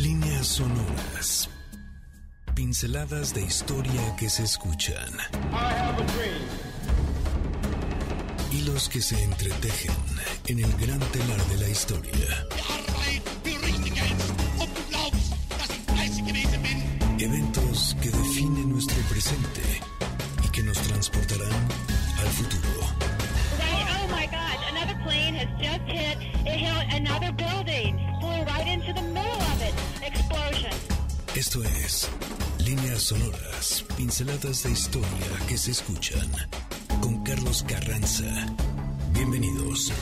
Líneas sonoras. Pinceladas de historia que se escuchan. Hilos que se entretejen en el gran telar de la historia. Eventos que definen nuestro presente y que nos transportarán al futuro. Oh my God, another plane has just hit, it hit another building, flew right into the middle. Esto es Líneas Sonoras, pinceladas de historia que se escuchan con Carlos Carranza. Bienvenidos.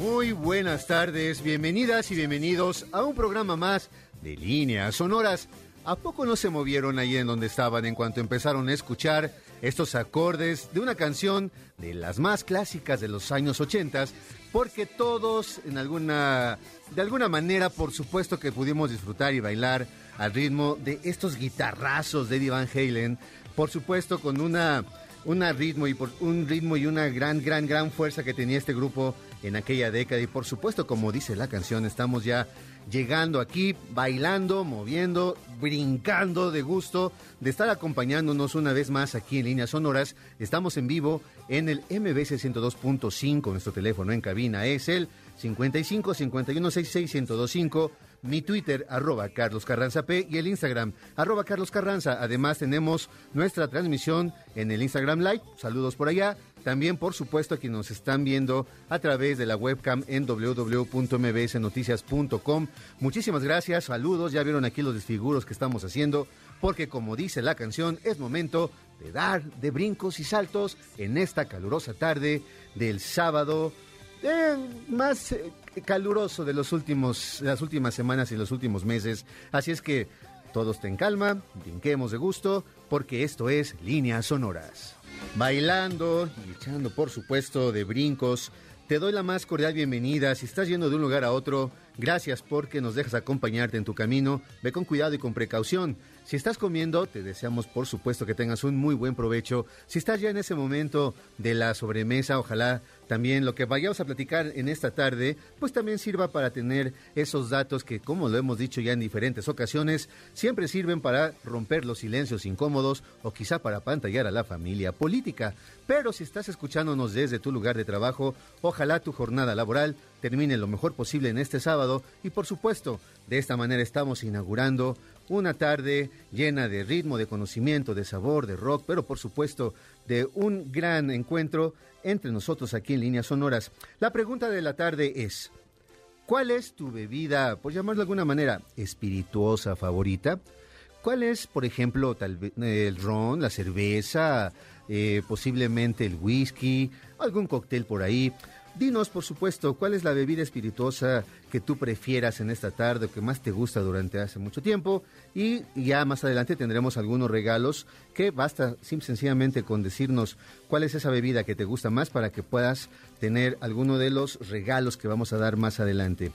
Muy buenas tardes, bienvenidas y bienvenidos a un programa más de Líneas Sonoras. ¿A poco no se movieron ahí en donde estaban en cuanto empezaron a escuchar estos acordes de una canción de las más clásicas de los años 80? Porque todos, en alguna, de alguna manera, por supuesto que pudimos disfrutar y bailar al ritmo de estos guitarrazos de Eddie Van Halen. Por supuesto, con una, una ritmo y por, un ritmo y una gran, gran, gran fuerza que tenía este grupo en aquella década. Y por supuesto, como dice la canción, estamos ya llegando aquí, bailando, moviendo, brincando de gusto de estar acompañándonos una vez más aquí en Líneas Sonoras. Estamos en vivo en el MBC 102.5. Nuestro teléfono en cabina es el 55 51 66 1025 mi Twitter, arroba Carlos Carranza P, y el Instagram, arroba Carlos Carranza. Además, tenemos nuestra transmisión en el Instagram Live. Saludos por allá. También, por supuesto, a quienes nos están viendo a través de la webcam en www.mbsnoticias.com. Muchísimas gracias, saludos. Ya vieron aquí los desfiguros que estamos haciendo, porque como dice la canción, es momento de dar de brincos y saltos en esta calurosa tarde del sábado más eh, caluroso de los últimos, las últimas semanas y los últimos meses. Así es que todos ten calma, brinquemos de gusto, porque esto es Líneas Sonoras. Bailando y echando, por supuesto, de brincos. Te doy la más cordial bienvenida. Si estás yendo de un lugar a otro, gracias porque nos dejas acompañarte en tu camino. Ve con cuidado y con precaución. Si estás comiendo, te deseamos por supuesto que tengas un muy buen provecho. Si estás ya en ese momento de la sobremesa, ojalá también lo que vayamos a platicar en esta tarde, pues también sirva para tener esos datos que, como lo hemos dicho ya en diferentes ocasiones, siempre sirven para romper los silencios incómodos o quizá para pantallar a la familia política. Pero si estás escuchándonos desde tu lugar de trabajo, ojalá tu jornada laboral termine lo mejor posible en este sábado y por supuesto, de esta manera estamos inaugurando una tarde llena de ritmo, de conocimiento, de sabor, de rock, pero por supuesto de un gran encuentro entre nosotros aquí en Líneas Sonoras. La pregunta de la tarde es, ¿cuál es tu bebida, por llamarlo de alguna manera, espirituosa favorita? ¿Cuál es, por ejemplo, tal el ron, la cerveza, eh, posiblemente el whisky, algún cóctel por ahí? Dinos, por supuesto, cuál es la bebida espirituosa que tú prefieras en esta tarde o que más te gusta durante hace mucho tiempo. Y ya más adelante tendremos algunos regalos que basta sencillamente con decirnos cuál es esa bebida que te gusta más para que puedas tener alguno de los regalos que vamos a dar más adelante.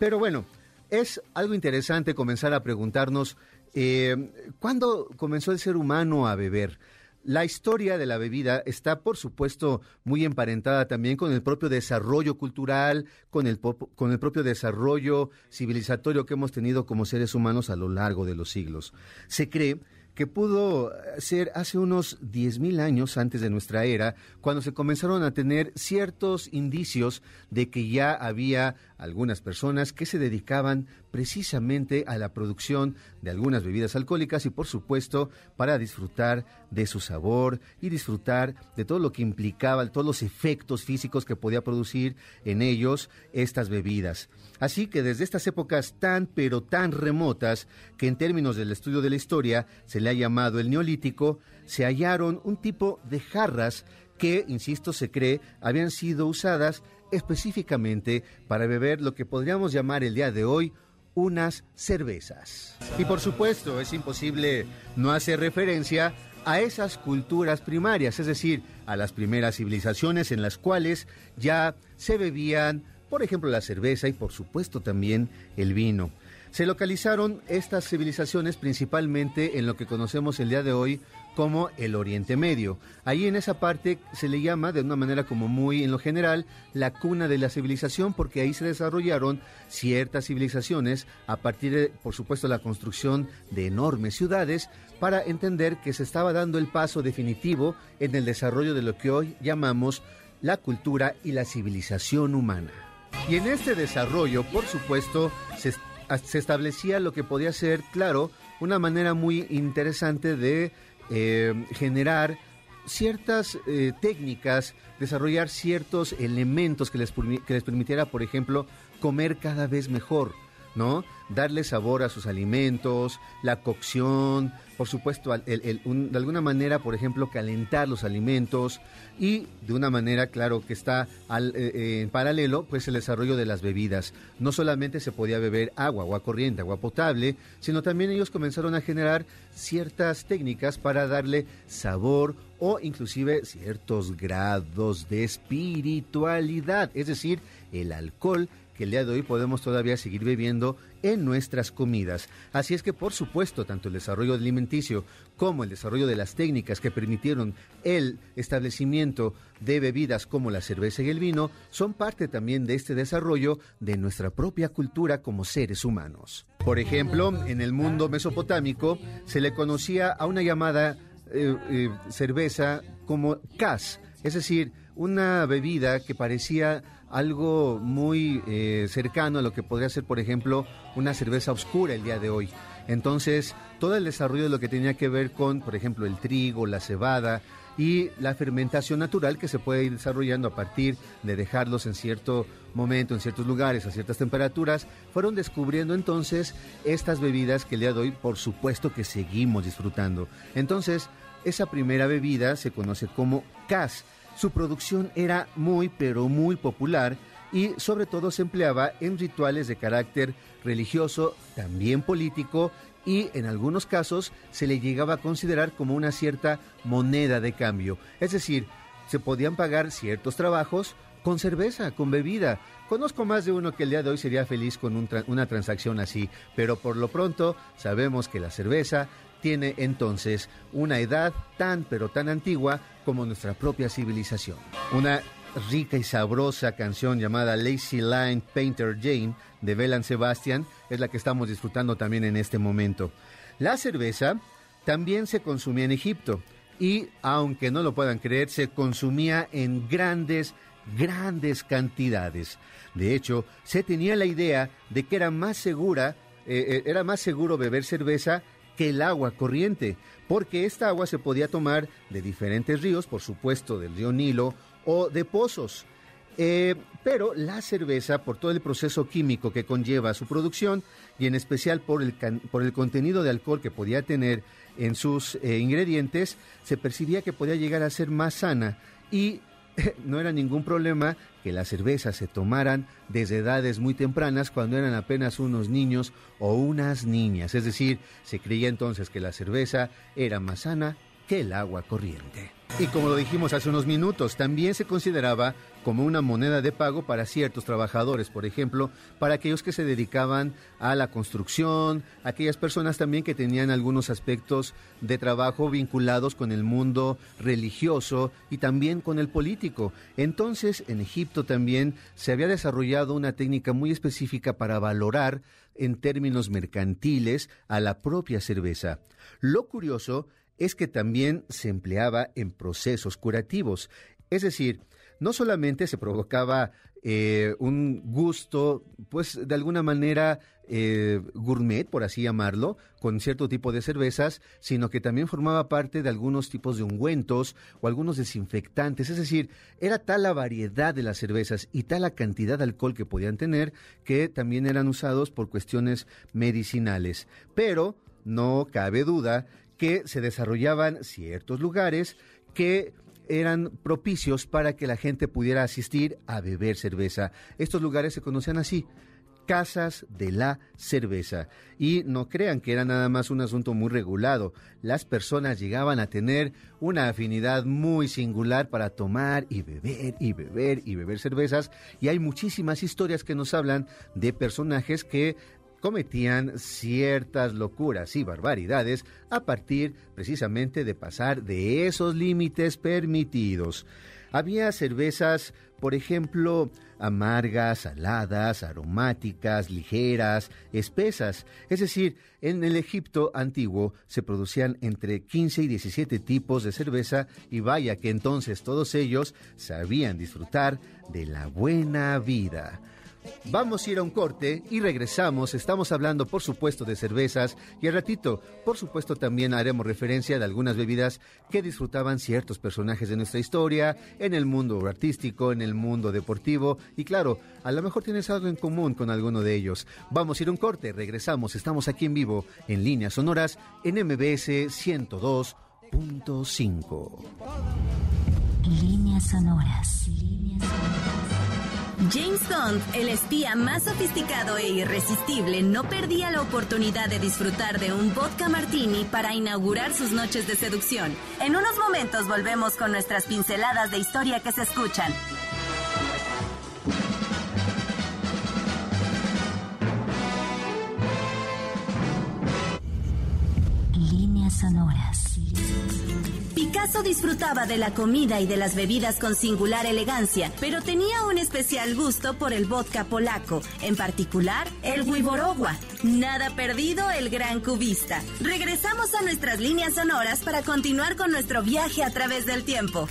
Pero bueno, es algo interesante comenzar a preguntarnos eh, cuándo comenzó el ser humano a beber. La historia de la bebida está, por supuesto, muy emparentada también con el propio desarrollo cultural, con el, con el propio desarrollo civilizatorio que hemos tenido como seres humanos a lo largo de los siglos. Se cree que pudo ser hace unos 10.000 años antes de nuestra era, cuando se comenzaron a tener ciertos indicios de que ya había algunas personas que se dedicaban precisamente a la producción de algunas bebidas alcohólicas y por supuesto para disfrutar de su sabor y disfrutar de todo lo que implicaba, todos los efectos físicos que podía producir en ellos estas bebidas. Así que desde estas épocas tan pero tan remotas que en términos del estudio de la historia se le ha llamado el neolítico, se hallaron un tipo de jarras que, insisto, se cree habían sido usadas específicamente para beber lo que podríamos llamar el día de hoy unas cervezas. Y por supuesto, es imposible no hacer referencia a esas culturas primarias, es decir, a las primeras civilizaciones en las cuales ya se bebían por ejemplo la cerveza y por supuesto también el vino. Se localizaron estas civilizaciones principalmente en lo que conocemos el día de hoy como el Oriente Medio. Ahí en esa parte se le llama de una manera como muy en lo general la cuna de la civilización porque ahí se desarrollaron ciertas civilizaciones a partir de, por supuesto, la construcción de enormes ciudades para entender que se estaba dando el paso definitivo en el desarrollo de lo que hoy llamamos la cultura y la civilización humana. Y en este desarrollo, por supuesto, se se establecía lo que podía ser, claro, una manera muy interesante de eh, generar ciertas eh, técnicas, desarrollar ciertos elementos que les, que les permitiera, por ejemplo, comer cada vez mejor, ¿no? Darle sabor a sus alimentos, la cocción, por supuesto, de alguna manera, por ejemplo, calentar los alimentos y de una manera, claro, que está al, eh, eh, en paralelo, pues el desarrollo de las bebidas. No solamente se podía beber agua, agua corriente, agua potable, sino también ellos comenzaron a generar ciertas técnicas para darle sabor o inclusive ciertos grados de espiritualidad, es decir, el alcohol que el día de hoy podemos todavía seguir bebiendo en nuestras comidas. Así es que, por supuesto, tanto el desarrollo alimenticio como el desarrollo de las técnicas que permitieron el establecimiento de bebidas como la cerveza y el vino son parte también de este desarrollo de nuestra propia cultura como seres humanos. Por ejemplo, en el mundo mesopotámico se le conocía a una llamada eh, eh, cerveza como cas, es decir, una bebida que parecía algo muy eh, cercano a lo que podría ser, por ejemplo, una cerveza oscura el día de hoy. Entonces, todo el desarrollo de lo que tenía que ver con, por ejemplo, el trigo, la cebada y la fermentación natural que se puede ir desarrollando a partir de dejarlos en cierto momento, en ciertos lugares, a ciertas temperaturas, fueron descubriendo entonces estas bebidas que el día de hoy, por supuesto que seguimos disfrutando. Entonces, esa primera bebida se conoce como cas su producción era muy, pero muy popular y sobre todo se empleaba en rituales de carácter religioso, también político y en algunos casos se le llegaba a considerar como una cierta moneda de cambio. Es decir, se podían pagar ciertos trabajos con cerveza, con bebida. Conozco más de uno que el día de hoy sería feliz con una transacción así, pero por lo pronto sabemos que la cerveza tiene entonces una edad tan pero tan antigua como nuestra propia civilización. Una rica y sabrosa canción llamada Lazy Line Painter Jane de Belan Sebastian es la que estamos disfrutando también en este momento. La cerveza también se consumía en Egipto y, aunque no lo puedan creer, se consumía en grandes, grandes cantidades. De hecho, se tenía la idea de que era más segura, eh, eh, era más seguro beber cerveza que el agua corriente, porque esta agua se podía tomar de diferentes ríos, por supuesto del río Nilo o de pozos. Eh, pero la cerveza, por todo el proceso químico que conlleva su producción y en especial por el, por el contenido de alcohol que podía tener en sus eh, ingredientes, se percibía que podía llegar a ser más sana y no era ningún problema que las cervezas se tomaran desde edades muy tempranas cuando eran apenas unos niños o unas niñas. Es decir, se creía entonces que la cerveza era más sana que el agua corriente. Y como lo dijimos hace unos minutos, también se consideraba como una moneda de pago para ciertos trabajadores, por ejemplo, para aquellos que se dedicaban a la construcción, aquellas personas también que tenían algunos aspectos de trabajo vinculados con el mundo religioso y también con el político. Entonces, en Egipto también se había desarrollado una técnica muy específica para valorar en términos mercantiles a la propia cerveza. Lo curioso es que también se empleaba en procesos curativos, es decir, no solamente se provocaba eh, un gusto, pues de alguna manera eh, gourmet, por así llamarlo, con cierto tipo de cervezas, sino que también formaba parte de algunos tipos de ungüentos o algunos desinfectantes. Es decir, era tal la variedad de las cervezas y tal la cantidad de alcohol que podían tener que también eran usados por cuestiones medicinales. Pero no cabe duda que se desarrollaban ciertos lugares que eran propicios para que la gente pudiera asistir a beber cerveza. Estos lugares se conocían así, casas de la cerveza. Y no crean que era nada más un asunto muy regulado. Las personas llegaban a tener una afinidad muy singular para tomar y beber y beber y beber cervezas. Y hay muchísimas historias que nos hablan de personajes que cometían ciertas locuras y barbaridades a partir precisamente de pasar de esos límites permitidos. Había cervezas, por ejemplo, amargas, saladas, aromáticas, ligeras, espesas. Es decir, en el Egipto antiguo se producían entre 15 y 17 tipos de cerveza y vaya que entonces todos ellos sabían disfrutar de la buena vida. Vamos a ir a un corte y regresamos. Estamos hablando, por supuesto, de cervezas y al ratito, por supuesto, también haremos referencia de algunas bebidas que disfrutaban ciertos personajes de nuestra historia, en el mundo artístico, en el mundo deportivo y claro, a lo mejor tienes algo en común con alguno de ellos. Vamos a ir a un corte, regresamos. Estamos aquí en vivo en líneas sonoras en MBS 102.5. Líneas sonoras. Líneas sonoras. James Bond, el espía más sofisticado e irresistible, no perdía la oportunidad de disfrutar de un vodka martini para inaugurar sus noches de seducción. En unos momentos volvemos con nuestras pinceladas de historia que se escuchan. Líneas sonoras. Picasso disfrutaba de la comida y de las bebidas con singular elegancia, pero tenía un especial gusto por el vodka polaco, en particular el Wiborogua. Nada perdido el gran cubista. Regresamos a nuestras líneas sonoras para continuar con nuestro viaje a través del tiempo.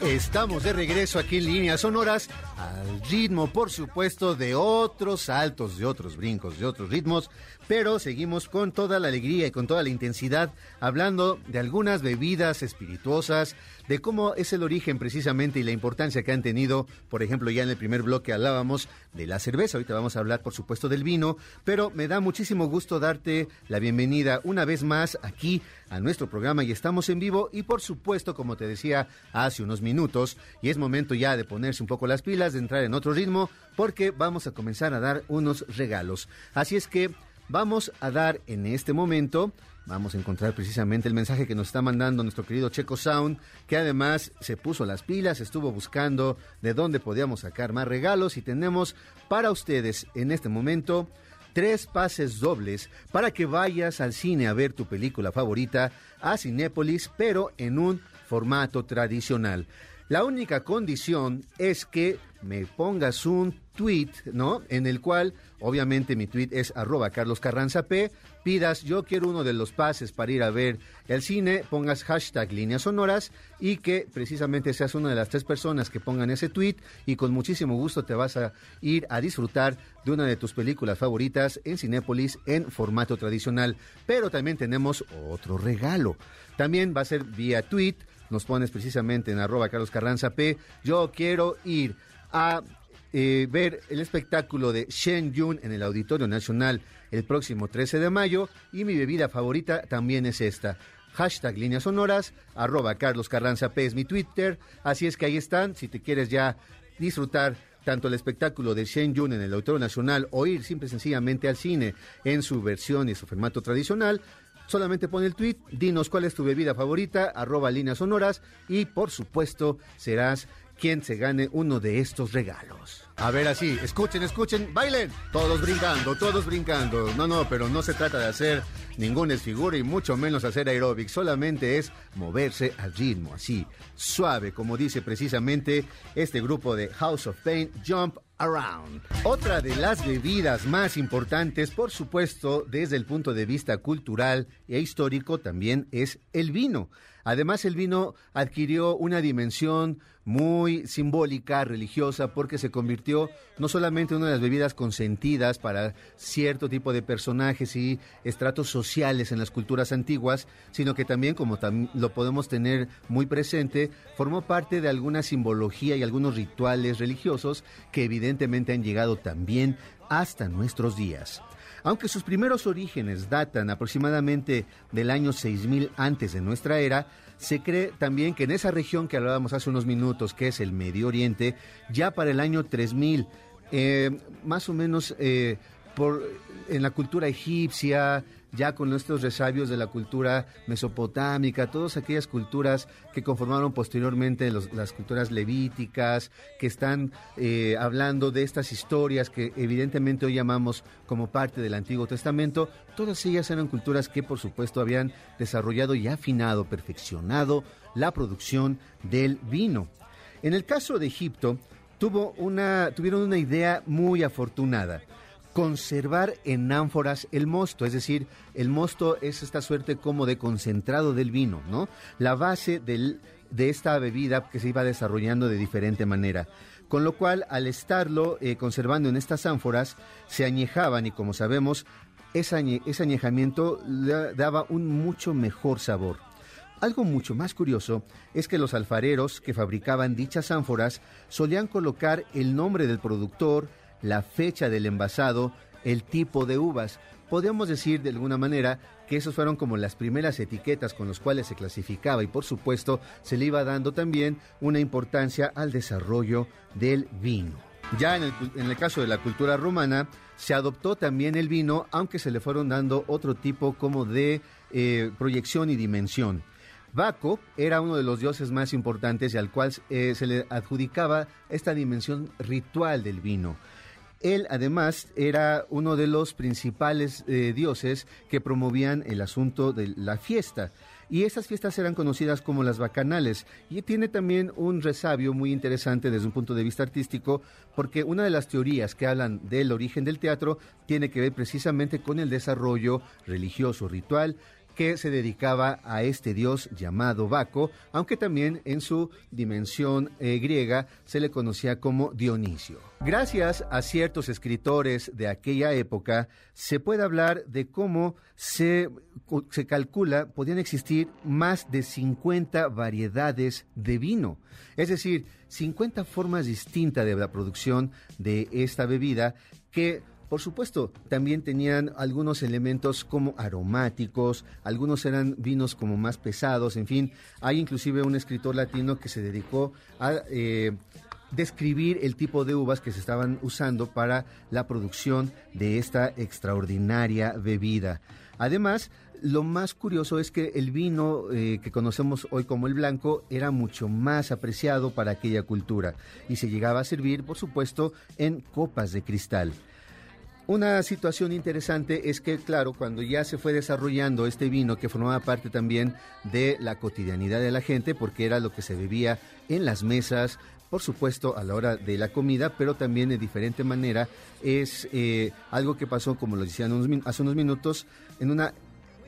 Estamos de regreso aquí en líneas sonoras, al ritmo, por supuesto, de otros saltos, de otros brincos, de otros ritmos, pero seguimos con toda la alegría y con toda la intensidad hablando de algunas bebidas espirituosas, de cómo es el origen precisamente y la importancia que han tenido, por ejemplo, ya en el primer bloque hablábamos de la cerveza, ahorita vamos a hablar por supuesto del vino, pero me da muchísimo gusto darte la bienvenida una vez más aquí a nuestro programa y estamos en vivo y por supuesto, como te decía hace unos minutos, y es momento ya de ponerse un poco las pilas, de entrar en otro ritmo, porque vamos a comenzar a dar unos regalos. Así es que vamos a dar en este momento Vamos a encontrar precisamente el mensaje que nos está mandando nuestro querido Checo Sound, que además se puso las pilas, estuvo buscando de dónde podíamos sacar más regalos y tenemos para ustedes en este momento tres pases dobles para que vayas al cine a ver tu película favorita a Cinépolis, pero en un formato tradicional. La única condición es que me pongas un tweet, ¿no? En el cual, obviamente mi tweet es arroba Carlos Carranza P, pidas yo quiero uno de los pases para ir a ver el cine, pongas hashtag líneas sonoras y que precisamente seas una de las tres personas que pongan ese tweet y con muchísimo gusto te vas a ir a disfrutar de una de tus películas favoritas en Cinépolis en formato tradicional. Pero también tenemos otro regalo. También va a ser vía tweet nos pones precisamente en arroba Carlos Carranza P. Yo quiero ir a eh, ver el espectáculo de Shen Yun en el Auditorio Nacional el próximo 13 de mayo y mi bebida favorita también es esta. Hashtag líneas sonoras, arroba Carlos Carranza P es mi Twitter, así es que ahí están, si te quieres ya disfrutar tanto el espectáculo de Shen Yun en el Auditorio Nacional o ir simple y sencillamente al cine en su versión y su formato tradicional, Solamente pon el tweet, dinos cuál es tu bebida favorita, arroba líneas sonoras y por supuesto serás quien se gane uno de estos regalos. A ver así, escuchen, escuchen, bailen. Todos brincando, todos brincando. No, no, pero no se trata de hacer ningún esfiguro y mucho menos hacer aeróbic. Solamente es moverse al ritmo, así, suave, como dice precisamente este grupo de House of Pain, Jump Around. Otra de las bebidas más importantes, por supuesto, desde el punto de vista cultural e histórico, también es el vino. Además, el vino adquirió una dimensión muy simbólica, religiosa, porque se convirtió no solamente en una de las bebidas consentidas para cierto tipo de personajes y estratos sociales en las culturas antiguas, sino que también, como lo podemos tener muy presente, formó parte de alguna simbología y algunos rituales religiosos que evidentemente han llegado también hasta nuestros días. Aunque sus primeros orígenes datan aproximadamente del año 6000 antes de nuestra era, se cree también que en esa región que hablábamos hace unos minutos, que es el Medio Oriente, ya para el año 3000 eh, más o menos eh, por, en la cultura egipcia, ya con nuestros resabios de la cultura mesopotámica, todas aquellas culturas que conformaron posteriormente las culturas levíticas, que están eh, hablando de estas historias que evidentemente hoy llamamos como parte del Antiguo Testamento, todas ellas eran culturas que por supuesto habían desarrollado y afinado, perfeccionado la producción del vino. En el caso de Egipto, tuvo una, tuvieron una idea muy afortunada conservar en ánforas el mosto, es decir, el mosto es esta suerte como de concentrado del vino, ¿no? La base de esta bebida que se iba desarrollando de diferente manera. Con lo cual, al estarlo eh, conservando en estas ánforas, se añejaban y como sabemos, ese, ese añejamiento daba un mucho mejor sabor. Algo mucho más curioso es que los alfareros que fabricaban dichas ánforas solían colocar el nombre del productor, la fecha del envasado, el tipo de uvas. Podríamos decir de alguna manera que esos fueron como las primeras etiquetas con las cuales se clasificaba y por supuesto se le iba dando también una importancia al desarrollo del vino. Ya en el, caso de la cultura romana se adoptó también el vino, aunque se le fueron dando otro tipo como de eh, proyección y dimensión. Baco era uno de los dioses más importantes y al cual eh, se le adjudicaba esta dimensión ritual del vino. Él además era uno de los principales eh, dioses que promovían el asunto de la fiesta. Y esas fiestas eran conocidas como las bacanales. Y tiene también un resabio muy interesante desde un punto de vista artístico, porque una de las teorías que hablan del origen del teatro tiene que ver precisamente con el desarrollo religioso, ritual, que se dedicaba a este dios llamado Baco, aunque también en su dimensión eh, griega se le conocía como Dionisio. Gracias a ciertos escritores de aquella época, se puede hablar de cómo se, se calcula podían existir más de 50 variedades de vino, es decir, 50 formas distintas de la producción de esta bebida que por supuesto, también tenían algunos elementos como aromáticos, algunos eran vinos como más pesados, en fin, hay inclusive un escritor latino que se dedicó a eh, describir el tipo de uvas que se estaban usando para la producción de esta extraordinaria bebida. Además, lo más curioso es que el vino eh, que conocemos hoy como el blanco era mucho más apreciado para aquella cultura y se llegaba a servir, por supuesto, en copas de cristal. Una situación interesante es que, claro, cuando ya se fue desarrollando este vino que formaba parte también de la cotidianidad de la gente, porque era lo que se bebía en las mesas, por supuesto, a la hora de la comida, pero también de diferente manera, es eh, algo que pasó, como lo decían hace unos minutos, en una,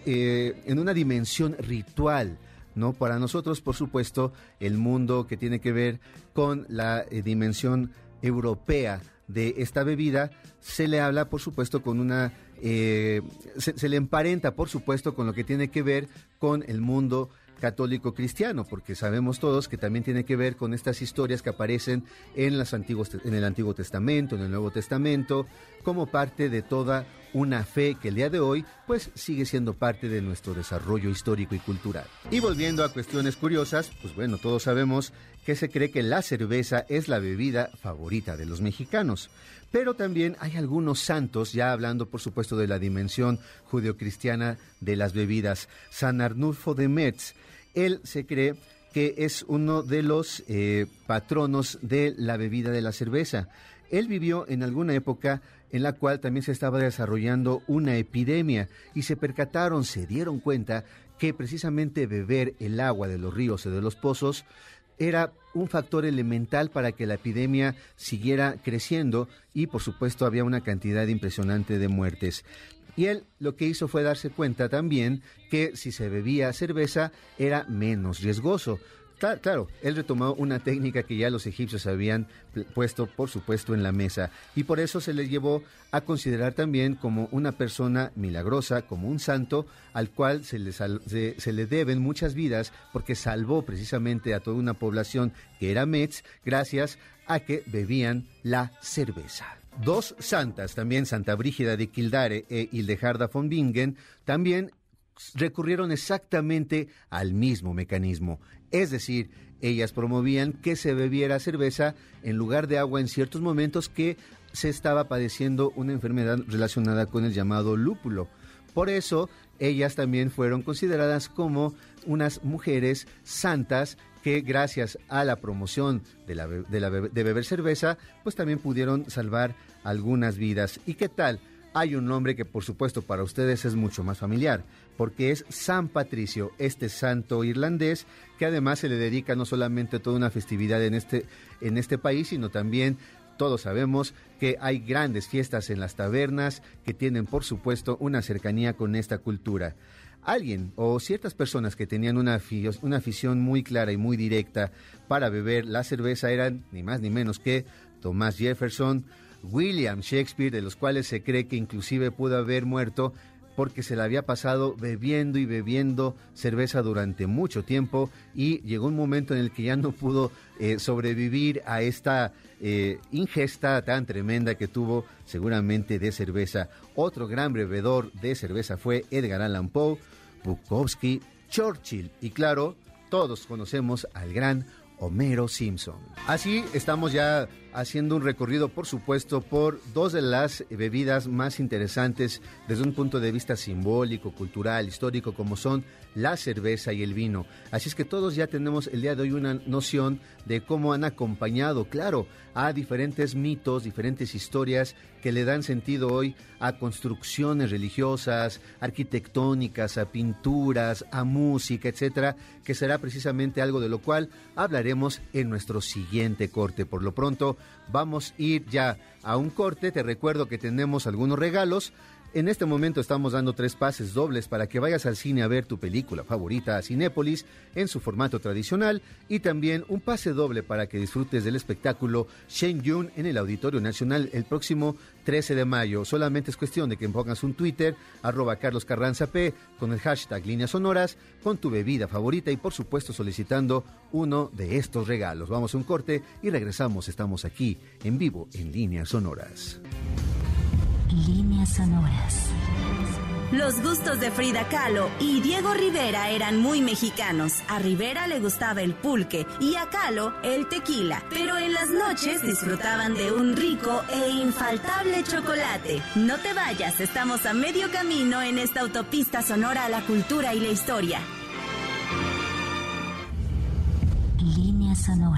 eh, en una dimensión ritual. ¿no? Para nosotros, por supuesto, el mundo que tiene que ver con la eh, dimensión europea de esta bebida se le habla, por supuesto, con una... Eh, se, le emparenta, por supuesto, con lo que tiene que ver con el mundo católico cristiano, porque sabemos todos que también tiene que ver con estas historias que aparecen en, los antiguos, en el Antiguo Testamento, en el Nuevo Testamento, como parte de toda una fe que el día de hoy pues sigue siendo parte de nuestro desarrollo histórico y cultural. Y volviendo a cuestiones curiosas, pues bueno, todos sabemos que se cree que la cerveza es la bebida favorita de los mexicanos. Pero también hay algunos santos, ya hablando por supuesto de la dimensión judeocristiana de las bebidas. San Arnulfo de Metz, él se cree que es uno de los eh, patronos de la bebida de la cerveza. Él vivió en alguna época en la cual también se estaba desarrollando una epidemia y se percataron, se dieron cuenta que precisamente beber el agua de los ríos o de los pozos era un factor elemental para que la epidemia siguiera creciendo y por supuesto había una cantidad impresionante de muertes. Y él lo que hizo fue darse cuenta también que si se bebía cerveza era menos riesgoso. Claro, él retomó una técnica que ya los egipcios habían puesto, por supuesto, en la mesa, y por eso se le llevó a considerar también como una persona milagrosa, como un santo, al cual se le, se, le deben muchas vidas, porque salvó precisamente a toda una población que era Metz, gracias a que bebían la cerveza. Dos santas, también Santa Brígida de Kildare e Hildegarda von Bingen, también recurrieron exactamente al mismo mecanismo. Es decir, ellas promovían que se bebiera cerveza en lugar de agua en ciertos momentos que se estaba padeciendo una enfermedad relacionada con el llamado lúpulo. Por eso, ellas también fueron consideradas como unas mujeres santas que gracias a la promoción de, la, de, beber cerveza, pues también pudieron salvar algunas vidas. ¿Y qué tal? Hay un nombre que por supuesto para ustedes es mucho más familiar, porque es San Patricio, este santo irlandés, que además se le dedica no solamente toda una festividad en este, en este país, sino también todos sabemos que hay grandes fiestas en las tabernas que tienen por supuesto una cercanía con esta cultura. Alguien o ciertas personas que tenían una, una afición muy clara y muy directa para beber la cerveza eran ni más ni menos que Thomas Jefferson, William Shakespeare, de los cuales se cree que inclusive pudo haber muerto porque se la había pasado bebiendo y bebiendo cerveza durante mucho tiempo y llegó un momento en el que ya no pudo eh, sobrevivir a esta eh, ingesta tan tremenda que tuvo seguramente de cerveza. Otro gran bebedor de cerveza fue Edgar Allan Poe, Bukowski, Churchill y claro, todos conocemos al gran Homero Simpson. Así estamos ya haciendo un recorrido, por supuesto, por dos de las bebidas más interesantes desde un punto de vista simbólico, cultural, histórico, como son la cerveza y el vino. Así es que todos ya tenemos el día de hoy una noción de cómo han acompañado, claro, a diferentes mitos, diferentes historias que le dan sentido hoy a construcciones religiosas, arquitectónicas, a pinturas, a música, etcétera, que será precisamente algo de lo cual hablaremos en nuestro siguiente corte. Por lo pronto, vamos a ir ya a un corte. Te recuerdo que tenemos algunos regalos. En este momento estamos dando tres pases dobles para que vayas al cine a ver tu película favorita a Cinépolis en su formato tradicional y también un pase doble para que disfrutes del espectáculo Shen Yun en el Auditorio Nacional el próximo 13 de mayo. Solamente es cuestión de que pongas un Twitter, arroba Carlos Carranza P, con el hashtag líneas sonoras, con tu bebida favorita y por supuesto solicitando uno de estos regalos. Vamos a un corte y regresamos. Estamos aquí en vivo en líneas sonoras. Líneas sonoras. Los gustos de Frida Kahlo y Diego Rivera eran muy mexicanos. A Rivera le gustaba el pulque y a Kahlo el tequila. Pero en las noches disfrutaban de un rico e infaltable chocolate. No te vayas, estamos a medio camino en esta autopista sonora a la cultura y la historia. Líneas sonoras.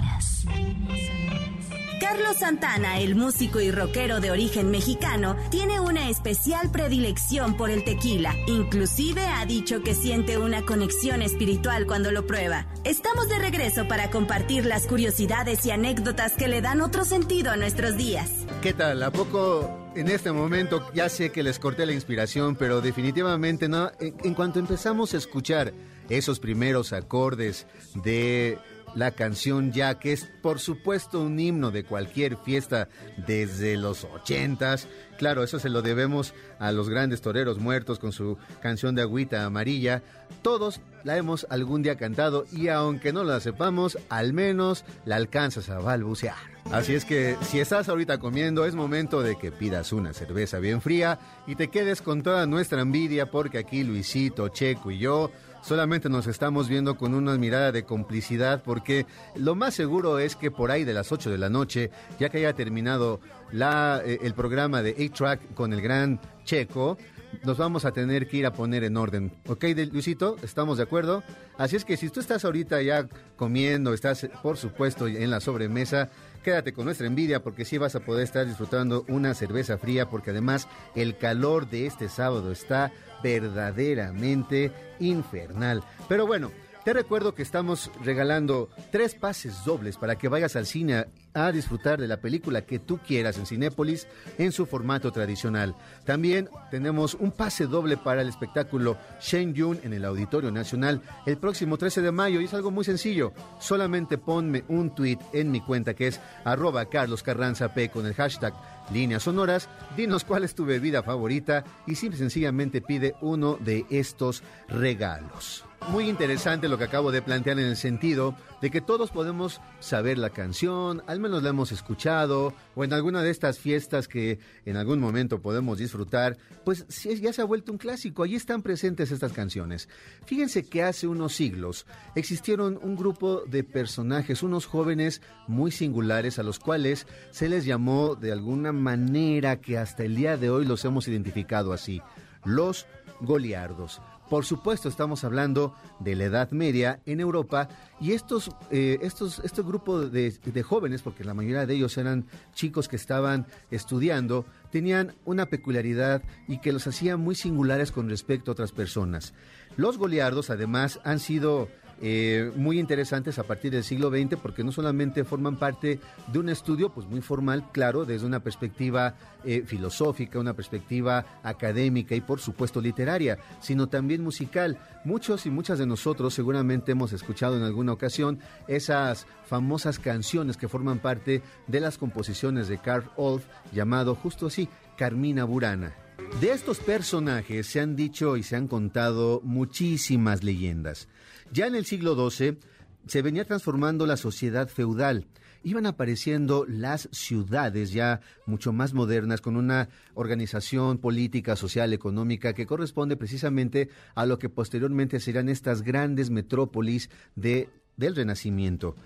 Carlos Santana, el músico y rockero de origen mexicano, tiene una especial predilección por el tequila. Inclusive ha dicho que siente una conexión espiritual cuando lo prueba. Estamos de regreso para compartir las curiosidades y anécdotas que le dan otro sentido a nuestros días. ¿Qué tal? ¿A poco en este momento ya sé que les corté la inspiración, pero definitivamente no. En, cuanto empezamos a escuchar esos primeros acordes de la canción ya, que es por supuesto un himno de cualquier fiesta desde los ochentas. Claro, eso se lo debemos a los grandes toreros muertos con su canción de agüita amarilla. Todos la hemos algún día cantado y aunque no la sepamos, al menos la alcanzas a balbucear. Así es que si estás ahorita comiendo, es momento de que pidas una cerveza bien fría y te quedes con toda nuestra envidia porque aquí Luisito, Checo y yo solamente nos estamos viendo con una mirada de complicidad porque lo más seguro es que por ahí de las 8 de la noche, ya que haya terminado la, eh, el programa de A-Track con el gran Checo, nos vamos a tener que ir a poner en orden. ¿Ok, Luisito? ¿Estamos de acuerdo? Así es que si tú estás ahorita ya comiendo, estás por supuesto en la sobremesa, quédate con nuestra envidia porque sí vas a poder estar disfrutando una cerveza fría porque además el calor de este sábado está verdaderamente infernal. Pero bueno, te recuerdo que estamos regalando tres pases dobles para que vayas al cine a disfrutar de la película que tú quieras en Cinépolis en su formato tradicional. También tenemos un pase doble para el espectáculo Shen Yun en el Auditorio Nacional el próximo 13 de mayo y es algo muy sencillo. Solamente ponme un tweet en mi cuenta que es arroba Carlos Carranza P con el hashtag líneas sonoras, dinos cuál es tu bebida favorita y simple sencillamente pide uno de estos regalos. Muy interesante lo que acabo de plantear en el sentido de que todos podemos saber la canción, al menos la hemos escuchado, o en alguna de estas fiestas que en algún momento podemos disfrutar, pues ya se ha vuelto un clásico, allí están presentes estas canciones. Fíjense que hace unos siglos existieron un grupo de personajes, unos jóvenes muy singulares a los cuales se les llamó de alguna manera que hasta el día de hoy los hemos identificado así, los goliardos. Por supuesto, estamos hablando de la Edad Media en Europa y estos, eh, estos, este de, jóvenes, porque la mayoría de ellos eran chicos que estaban estudiando, tenían una peculiaridad y que los hacía muy singulares con respecto a otras personas. Los goliardos, además, han sido eh, muy interesantes a partir del siglo XX porque no solamente forman parte de un estudio pues muy formal, claro, desde una perspectiva eh, filosófica, una perspectiva académica y por supuesto literaria, sino también musical. Muchos y muchas de nosotros seguramente hemos escuchado en alguna ocasión esas famosas canciones que forman parte de las composiciones de Carl Orff llamado justo así, Carmina Burana. De estos personajes se han dicho y se han contado muchísimas leyendas. Ya en el siglo XII se venía transformando la sociedad feudal. Iban apareciendo las ciudades ya mucho más modernas, con una organización política, social, económica que corresponde precisamente a lo que posteriormente serán estas grandes metrópolis de, del Renacimiento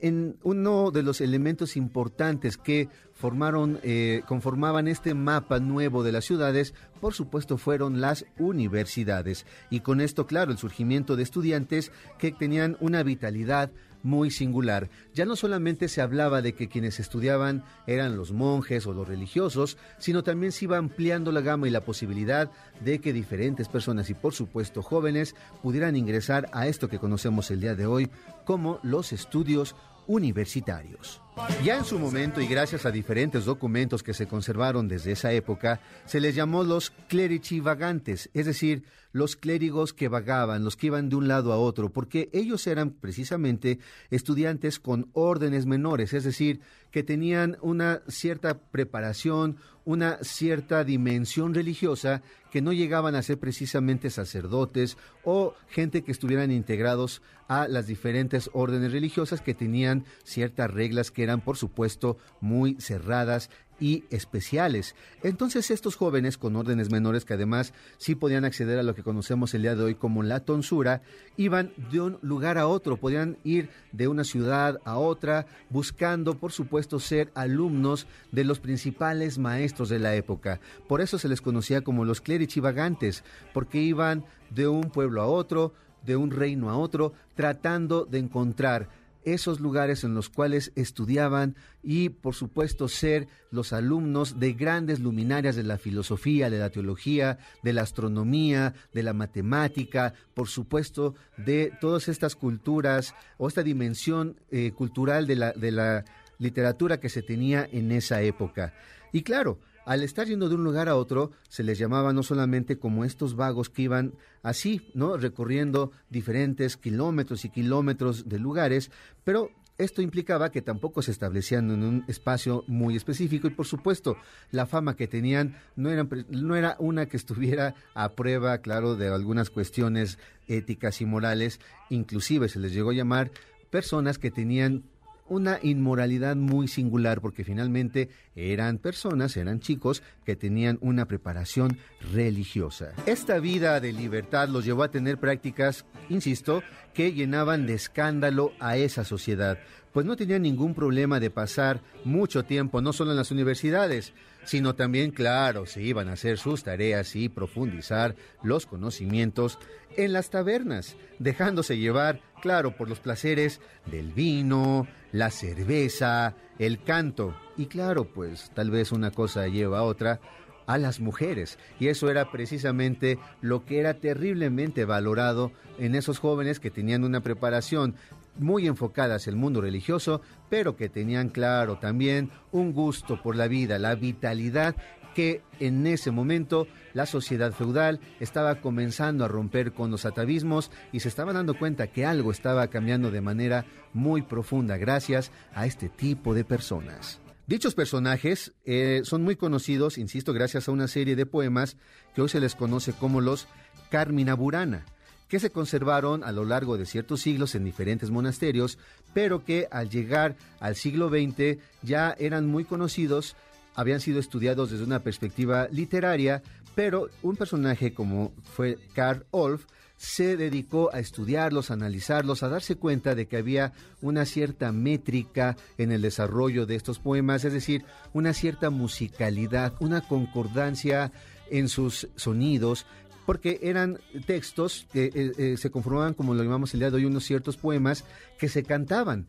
en uno de los elementos importantes que formaron, eh, conformaban este mapa nuevo de las ciudades, por supuesto, fueron las universidades. Y con esto, claro, el surgimiento de estudiantes que tenían una vitalidad muy singular. Ya no solamente se hablaba de que quienes estudiaban eran los monjes o los religiosos, sino también se iba ampliando la gama y la posibilidad de que diferentes personas y por supuesto jóvenes pudieran ingresar a esto que conocemos el día de hoy como los estudios universitarios. Ya en su momento y gracias a diferentes documentos que se conservaron desde esa época, se les llamó los clerici vagantes, es decir, los clérigos que vagaban, los que iban de un lado a otro, porque ellos eran precisamente estudiantes con órdenes menores, es decir, que tenían una cierta preparación, una cierta dimensión religiosa, que no llegaban a ser precisamente sacerdotes o gente que estuvieran integrados a las diferentes órdenes religiosas que tenían ciertas reglas que eran, por supuesto, muy cerradas y especiales. Entonces estos jóvenes con órdenes menores que además sí podían acceder a lo que conocemos el día de hoy como la tonsura, iban de un lugar a otro, podían ir de una ciudad a otra buscando por supuesto ser alumnos de los principales maestros de la época. Por eso se les conocía como los clerichivagantes, porque iban de un pueblo a otro, de un reino a otro, tratando de encontrar esos lugares en los cuales estudiaban y, por supuesto, ser los alumnos de grandes luminarias de la filosofía, de la teología, de la astronomía, de la matemática, por supuesto, de todas estas culturas o esta dimensión eh, cultural de la, de la literatura que se tenía en esa época. Y claro, al estar yendo de un lugar a otro, se les llamaba no solamente como estos vagos que iban así, ¿no? Recorriendo diferentes kilómetros y kilómetros de lugares, pero esto implicaba que tampoco se establecían en un espacio muy específico y por supuesto la fama que tenían no, no era una que estuviera a prueba, claro, de algunas cuestiones éticas y morales, inclusive se les llegó a llamar personas que tenían una inmoralidad muy singular porque finalmente eran personas, eran chicos que tenían una preparación religiosa. Esta vida de libertad los llevó a tener prácticas, insisto, que llenaban de escándalo a esa sociedad, pues no tenían ningún problema de pasar mucho tiempo no solo en las universidades, sino también, claro, se iban a hacer sus tareas y profundizar los conocimientos en las tabernas, dejándose llevar, claro, por los placeres del vino, la cerveza, el canto y claro, pues tal vez una cosa lleva a otra a las mujeres. Y eso era precisamente lo que era terriblemente valorado en esos jóvenes que tenían una preparación muy enfocada hacia el mundo religioso, pero que tenían claro también un gusto por la vida, la vitalidad que en ese momento la sociedad feudal estaba comenzando a romper con los atavismos y se estaba dando cuenta que algo estaba cambiando de manera muy profunda gracias a este tipo de personas. Dichos personajes eh, son muy conocidos, insisto, gracias a una serie de poemas que hoy se les conoce como los Carmina Burana que se conservaron a lo largo de ciertos siglos en diferentes monasterios, pero que al llegar al siglo XX ya eran muy conocidos, habían sido estudiados desde una perspectiva literaria, pero un personaje como fue Karl Olf se dedicó a estudiarlos, a analizarlos, a darse cuenta de que había una cierta métrica en el desarrollo de estos poemas, es decir, una cierta musicalidad, una concordancia en sus sonidos, porque eran textos que eh, eh, se conformaban, como lo llamamos el día de hoy, unos ciertos poemas que se cantaban.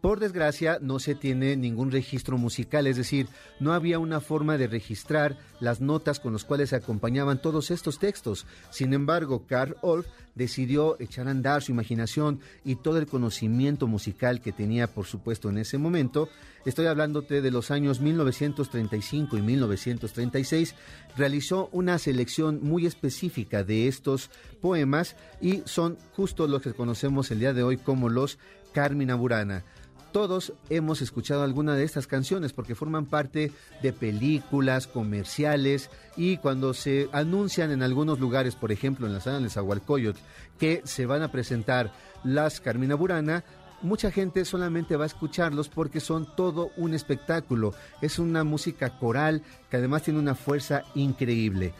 Por desgracia, no se tiene ningún registro musical, es decir, no había una forma de registrar las notas con las cuales se acompañaban todos estos textos. Sin embargo, Karl Olf decidió echar a andar su imaginación y todo el conocimiento musical que tenía, por supuesto, en ese momento. Estoy hablándote de los años 1935 y 1936. Realizó una selección muy específica de estos poemas y son justo los que conocemos el día de hoy como los Carmina Burana todos hemos escuchado alguna de estas canciones porque forman parte de películas, comerciales y cuando se anuncian en algunos lugares, por ejemplo en la sala de Zahualcoyot, que se van a presentar las Carmina Burana, mucha gente solamente va a escucharlos porque son todo un espectáculo. Es una música coral que además tiene una fuerza increíble.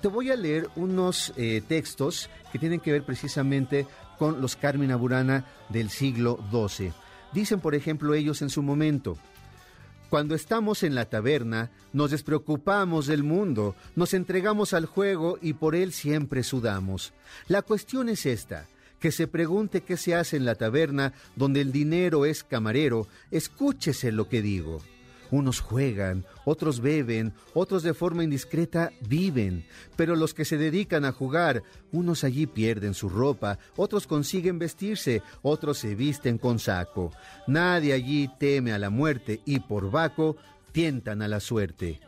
Te voy a leer unos eh, textos que tienen que ver precisamente con los Carmina Burana del siglo XII. Dicen, por ejemplo, ellos en su momento, cuando estamos en la taberna, nos despreocupamos del mundo, nos entregamos al juego y por él siempre sudamos. La cuestión es esta, que se pregunte qué se hace en la taberna donde el dinero es camarero, escúchese lo que digo. Unos juegan, otros beben, otros de forma indiscreta viven, pero los que se dedican a jugar, unos allí pierden su ropa, otros consiguen vestirse, otros se visten con saco. Nadie allí teme a la muerte y por vaco tientan a la suerte.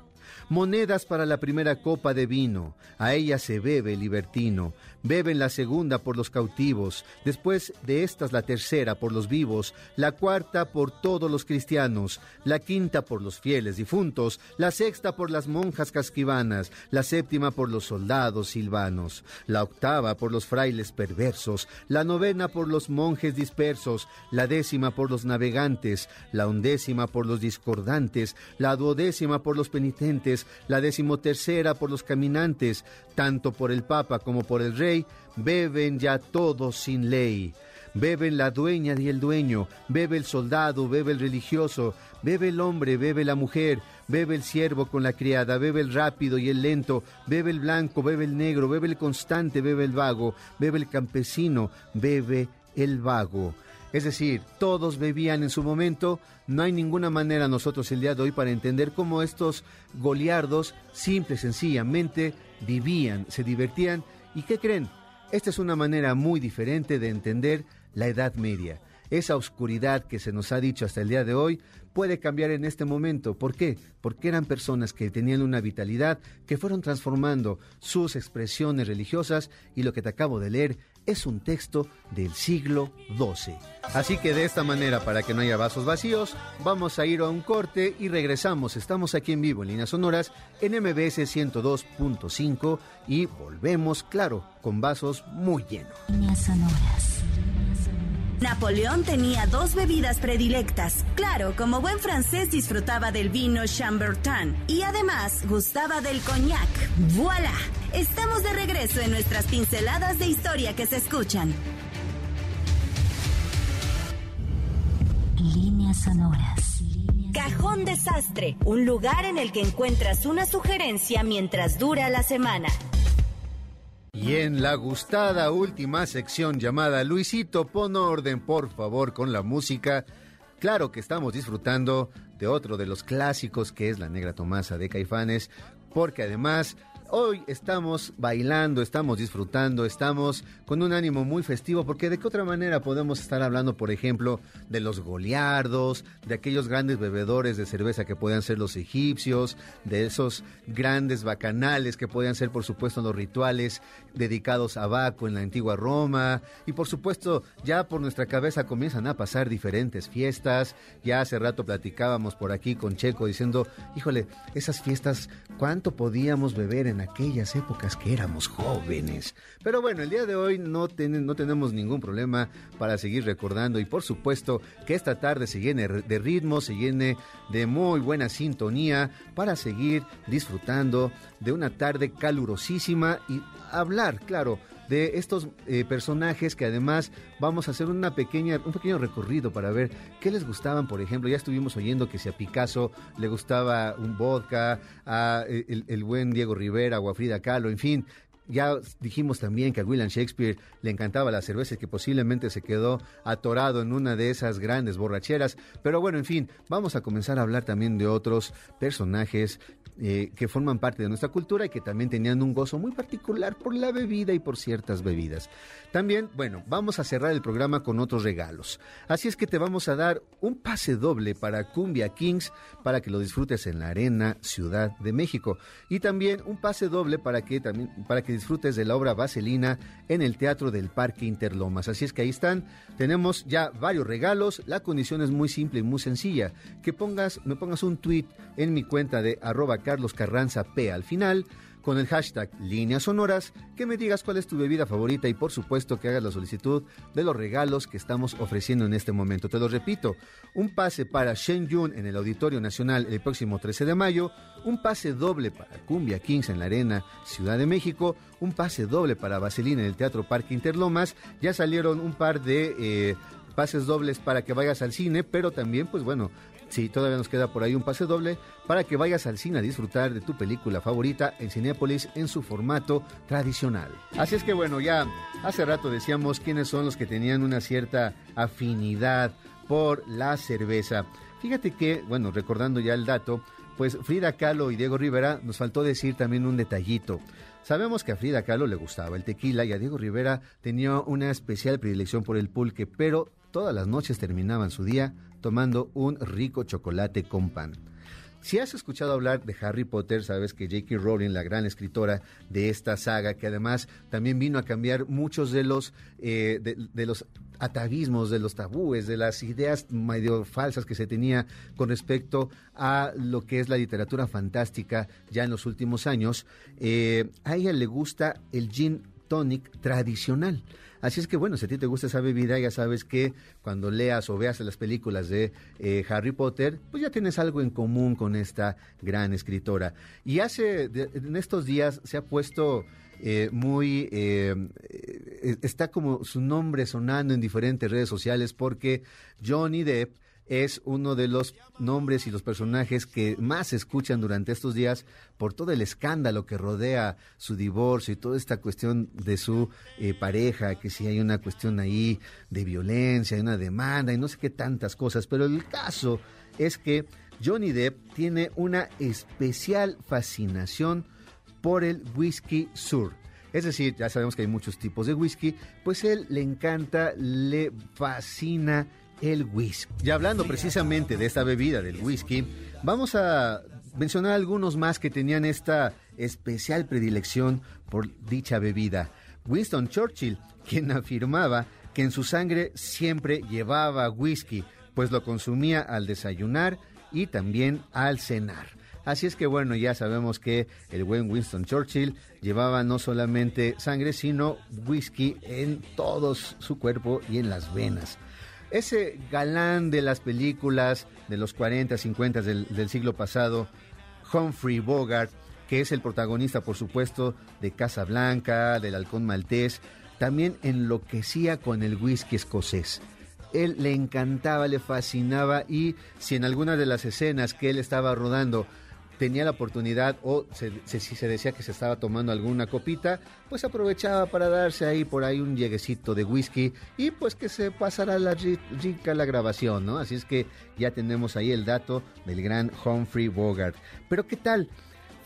Monedas para la primera copa de vino, a ella se bebe libertino, beben la segunda por los cautivos, después de estas la tercera por los vivos, la cuarta por todos los cristianos, la quinta por los fieles difuntos, la sexta por las monjas casquivanas, la séptima por los soldados silvanos, la octava por los frailes perversos, la novena por los monjes dispersos, la décima por los navegantes, la undécima por los discordantes, la duodécima por los penitentes, la decimotercera por los caminantes, tanto por el Papa como por el Beben ya todos sin ley. Beben la dueña y el dueño, bebe el soldado, bebe el religioso, bebe el hombre, bebe la mujer, bebe el siervo con la criada, bebe el rápido y el lento, bebe el blanco, bebe el negro, bebe el constante, bebe el vago, bebe el campesino, bebe el vago. Es decir, todos bebían en su momento. No hay ninguna manera nosotros el día de hoy para entender cómo estos goliardos, simple, sencillamente, vivían, se divertían. ¿Y qué creen? Esta es una manera muy diferente de entender la Edad Media. Esa oscuridad que se nos ha dicho hasta el día de hoy puede cambiar en este momento. ¿Por qué? Porque eran personas que tenían una vitalidad, que fueron transformando sus expresiones religiosas y lo que te acabo de leer es un texto del siglo XII. Así que de esta manera, para que no haya vasos vacíos, vamos a ir a un corte y regresamos. Estamos aquí en vivo en Líneas Sonoras en MBS 102.5 y volvemos, claro, con vasos muy llenos. Líneas Sonoras. Napoleón tenía dos bebidas predilectas. Claro, como buen francés disfrutaba del vino Chambertin y además gustaba del cognac. ¡Voilà! Estamos de regreso en nuestras pinceladas de historia que se escuchan. Líneas sonoras. Cajón Desastre, un lugar en el que encuentras una sugerencia mientras dura la semana. Y en la gustada última sección llamada Luisito, pon orden por favor con la música. Claro que estamos disfrutando de otro de los clásicos que es La Negra Tomasa de Caifanes, porque además Hoy estamos bailando, estamos disfrutando, estamos con un ánimo muy festivo, porque de qué otra manera podemos estar hablando, por ejemplo, de los goliardos, de aquellos grandes bebedores de cerveza que puedan ser los egipcios, de esos grandes bacanales que puedan ser, por supuesto, los rituales dedicados a Baco en la antigua Roma, y por supuesto, ya por nuestra cabeza comienzan a pasar diferentes fiestas. Ya hace rato platicábamos por aquí con Checo diciendo, híjole, esas fiestas, ¿cuánto podíamos beber en en aquellas épocas que éramos jóvenes. Pero bueno, el día de hoy no, no tenemos ningún problema para seguir recordando y por supuesto que esta tarde se llene de ritmo, se llene de muy buena sintonía para seguir disfrutando de una tarde calurosísima y hablar, claro, de estos eh, personajes que además vamos a hacer una pequeña, un pequeño recorrido para ver qué les gustaban, por ejemplo, ya estuvimos oyendo que si a Picasso le gustaba un vodka, a eh, el, el buen Diego Rivera o a Frida Kahlo, en fin, ya dijimos también que a William Shakespeare le encantaba la cerveza y que posiblemente se quedó atorado en una de esas grandes borracheras. Pero bueno, en fin, vamos a comenzar a hablar también de otros personajes eh, que forman parte de nuestra cultura y que también tenían un gozo muy particular por la bebida y por ciertas bebidas. También, bueno, vamos a cerrar el programa con otros regalos. Así es que te vamos a dar un pase doble para Cumbia Kings para que lo disfrutes en la Arena Ciudad de México y también un pase doble para que también para que disfrutes de la obra Vaselina en el Teatro del Parque Interlomas. Así es que ahí están, tenemos ya varios regalos. La condición es muy simple y muy sencilla, que pongas me pongas un tweet en mi cuenta de arroba Carlos Carranza P al final con el hashtag líneas sonoras, que me digas cuál es tu bebida favorita y por supuesto que hagas la solicitud de los regalos que estamos ofreciendo en este momento. Te lo repito, un pase para Shen Yun en el Auditorio Nacional el próximo 13 de mayo, un pase doble para Cumbia Kings en la Arena Ciudad de México, un pase doble para Vaselina en el Teatro Parque Interlomas, ya salieron un par de... Eh, pases dobles para que vayas al cine, pero también, pues bueno, Sí, todavía nos queda por ahí un pase doble para que vayas al cine a disfrutar de tu película favorita en Cinépolis en su formato tradicional. Así es que bueno, ya hace rato decíamos quiénes son los que tenían una cierta afinidad por la cerveza. Fíjate que, bueno, recordando ya el dato, pues Frida Kahlo y Diego Rivera nos faltó decir también un detallito. Sabemos que a Frida Kahlo le gustaba el tequila y a Diego Rivera tenía una especial predilección por el pulque, pero todas las noches terminaban su día tomando un rico chocolate con pan. Si has escuchado hablar de Harry Potter, sabes que J.K. Rowling, la gran escritora de esta saga, que además también vino a cambiar muchos de los, eh, de, los atavismos, de los tabúes, de las ideas medio falsas que se tenía con respecto a lo que es la literatura fantástica ya en los últimos años, eh, a ella le gusta el gin tonic tradicional. Así es que bueno, si a ti te gusta esa bebida, ya sabes que cuando leas o veas las películas de eh, Harry Potter, pues ya tienes algo en común con esta gran escritora. Y hace, en estos días se ha puesto... Eh, muy eh, está como su nombre sonando en diferentes redes sociales porque Johnny Depp es uno de los nombres y los personajes que más se escuchan durante estos días por todo el escándalo que rodea su divorcio y toda esta cuestión de su eh, pareja, que si hay una cuestión ahí de violencia, hay una demanda y no sé qué tantas cosas, pero el caso es que Johnny Depp tiene una especial fascinación por el whisky sur. Es decir, ya sabemos que hay muchos tipos de whisky, pues él le encanta, le fascina el whisky. Y hablando precisamente de esta bebida, del whisky, vamos a mencionar algunos más que tenían esta especial predilección por dicha bebida. Winston Churchill, quien afirmaba que en su sangre siempre llevaba whisky, pues lo consumía al desayunar y también al cenar. Así es que bueno, ya sabemos que el buen Winston Churchill llevaba no solamente sangre, sino whisky en todo su cuerpo y en las venas ese galán de las películas de los 40, 50 del, siglo pasado, Humphrey Bogart, que es el protagonista, por supuesto, de Casa Blanca, del Halcón Maltés, también enloquecía con el whisky escocés. Él le encantaba, le fascinaba y si en alguna de las escenas que él estaba rodando tenía la oportunidad o si se, decía que se estaba tomando alguna copita, pues aprovechaba para darse ahí por ahí un lleguecito de whisky y pues que se pasara la rica la grabación, ¿no? Así es que ya tenemos ahí el dato del gran Humphrey Bogart. Pero ¿qué tal?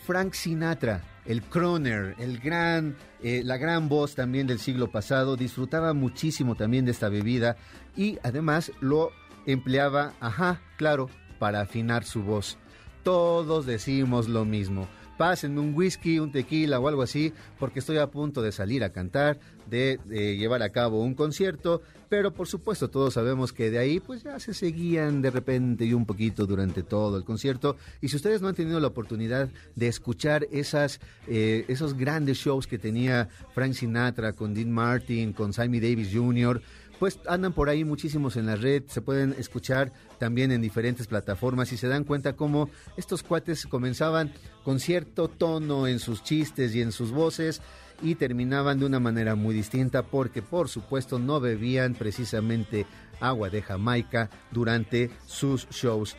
Frank Sinatra, el croner, el gran, eh, la gran voz también del siglo pasado, disfrutaba muchísimo también de esta bebida y además lo empleaba, ajá, claro, para afinar su voz todos decimos lo mismo. pásenme un whisky, un tequila o algo así, porque estoy a punto de salir a cantar, de, llevar a cabo un concierto, pero por supuesto todos sabemos que de ahí pues ya se seguían de repente y un poquito durante todo el concierto. Y si ustedes no han tenido la oportunidad de escuchar esas, eh, esos grandes shows que tenía Frank Sinatra con Dean Martin, con Sammy Davis Jr., pues andan por ahí muchísimos en la red, se pueden escuchar también en diferentes plataformas y se dan cuenta cómo estos cuates comenzaban con cierto tono en sus chistes y en sus voces y terminaban de una manera muy distinta porque por supuesto no bebían precisamente agua de Jamaica durante sus shows.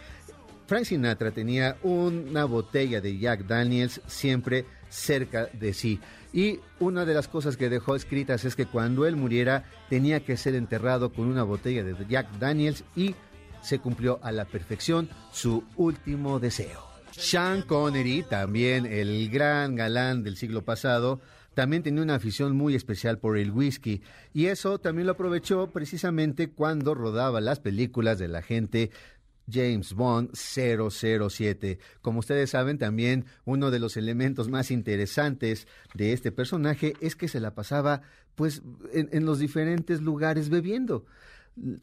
Frank Sinatra tenía una botella de Jack Daniels siempre cerca de sí. Y una de las cosas que dejó escritas es que cuando él muriera tenía que ser enterrado con una botella de Jack Daniels y se cumplió a la perfección su último deseo. Sean Connery, también el gran galán del siglo pasado, también tenía una afición muy especial por el whisky y eso también lo aprovechó precisamente cuando rodaba las películas de la gente James Bond 007. Como ustedes saben, también uno de los elementos más interesantes de este personaje es que se la pasaba pues en, los diferentes lugares bebiendo.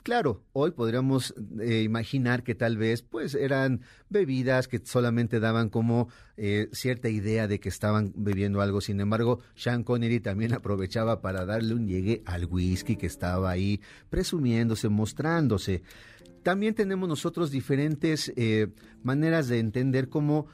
Claro, hoy podríamos eh, imaginar que tal vez pues eran bebidas que solamente daban como eh, cierta idea de que estaban bebiendo algo. Sin embargo, Sean Connery también aprovechaba para darle un llegue al whisky que estaba ahí presumiéndose, mostrándose. También tenemos nosotros diferentes eh, maneras de entender cómo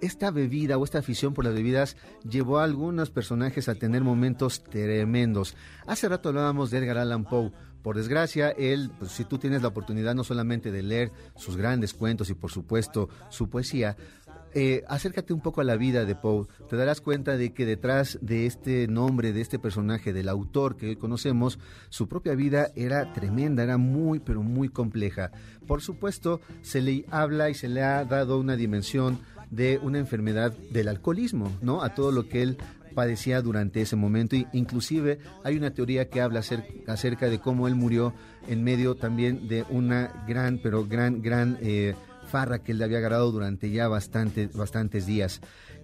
esta bebida o esta afición por las bebidas llevó a algunos personajes a tener momentos tremendos. Hace rato hablábamos de Edgar Allan Poe. Por desgracia, él, pues, si tú tienes la oportunidad no solamente de leer sus grandes cuentos y por supuesto su poesía, eh, acércate un poco a la vida de Poe. Te darás cuenta de que detrás de este nombre, de este personaje, del autor que hoy conocemos, su propia vida era tremenda, era muy, pero muy compleja. Por supuesto, se le habla y se le ha dado una dimensión de una enfermedad del alcoholismo, ¿no? A todo lo que él padecía durante ese momento. Y inclusive hay una teoría que habla acerca de cómo él murió en medio también de una gran, pero gran, gran eh, farra que él le había agarrado durante ya bastante, bastantes días.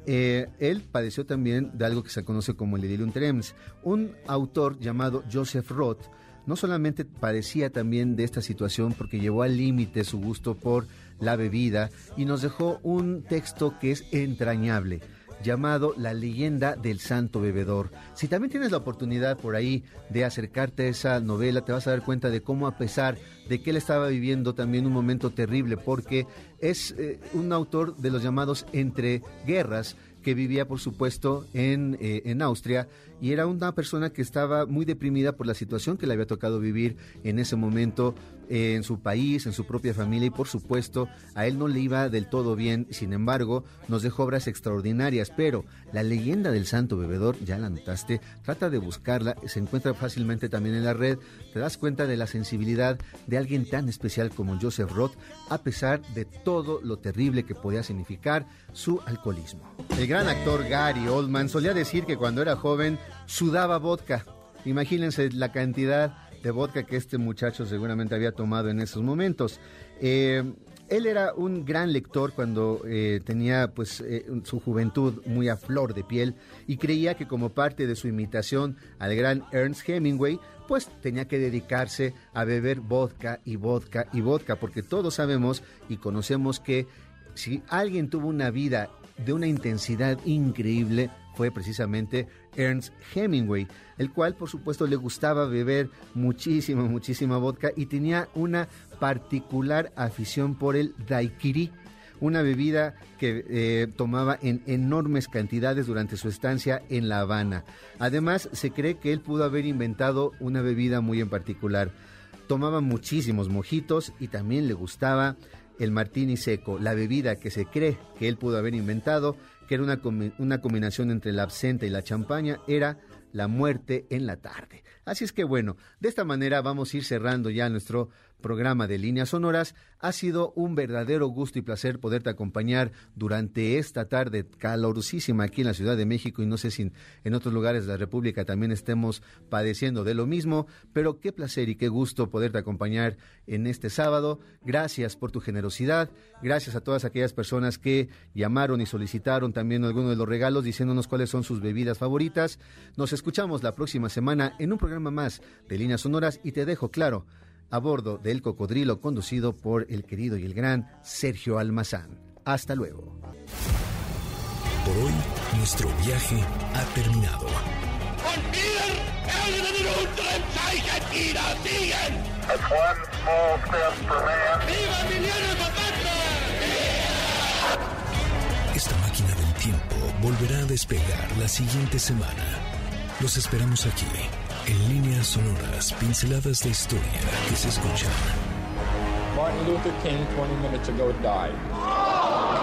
Eh, él padeció también de algo que se conoce como el delirium tremens. Un autor llamado Joseph Roth no solamente padecía también de esta situación porque llevó al límite su gusto por la bebida y nos dejó un texto que es entrañable llamado La leyenda del santo bebedor. Si también tienes la oportunidad por ahí de acercarte a esa novela, te vas a dar cuenta de cómo a pesar de que él estaba viviendo también un momento terrible, porque es eh, un autor de los llamados entre guerras, que vivía, por supuesto, en, eh, en Austria y era una persona que estaba muy deprimida por la situación que le había tocado vivir en ese momento eh, en su país, en su propia familia y por supuesto a él no le iba del todo bien, sin embargo nos dejó obras extraordinarias, pero la leyenda del santo bebedor, ya la notaste, trata de buscarla, se encuentra fácilmente también en la red, te das cuenta de la sensibilidad de alguien tan especial como Joseph Roth, a pesar de todo lo terrible que podía significar su alcoholismo. El gran actor Gary Oldman solía decir que cuando era joven sudaba vodka. Imagínense la cantidad de vodka que este muchacho seguramente había tomado en esos momentos. Eh, él era un gran lector cuando eh, tenía pues eh, su juventud muy a flor de piel y creía que como parte de su imitación al gran Ernst Hemingway pues tenía que dedicarse a beber vodka y vodka y vodka porque todos sabemos y conocemos que si alguien tuvo una vida de una intensidad increíble fue precisamente Ernst Hemingway, el cual por supuesto le gustaba beber muchísima, muchísima vodka y tenía una particular afición por el daiquiri, una bebida que eh, tomaba en enormes cantidades durante su estancia en La Habana. Además, se cree que él pudo haber inventado una bebida muy en particular. Tomaba muchísimos mojitos y también le gustaba el martini seco, la bebida que se cree que él pudo haber inventado, que era una, una combinación entre la absenta y la champaña, era la muerte en la tarde. Así es que bueno, de esta manera vamos a ir cerrando ya nuestro programa de Líneas Sonoras. Ha sido un verdadero gusto y placer poderte acompañar durante esta tarde calorosísima aquí en la Ciudad de México y no sé si en otros lugares de la República también estemos padeciendo de lo mismo, pero qué placer y qué gusto poderte acompañar en este sábado. Gracias por tu generosidad, gracias a todas aquellas personas que llamaron y solicitaron también algunos de los regalos diciéndonos cuáles son sus bebidas favoritas. Nos escuchamos la próxima semana en un programa más de Líneas Sonoras y te dejo claro a bordo del cocodrilo conducido por el querido y el gran Sergio Almazán. Hasta luego. Por hoy, nuestro viaje ha terminado. Esta máquina del tiempo volverá a despegar la siguiente semana. Los esperamos aquí en líneas sonoras, pinceladas de historia que se escuchan. Martin Luther King 20 minutes ago died.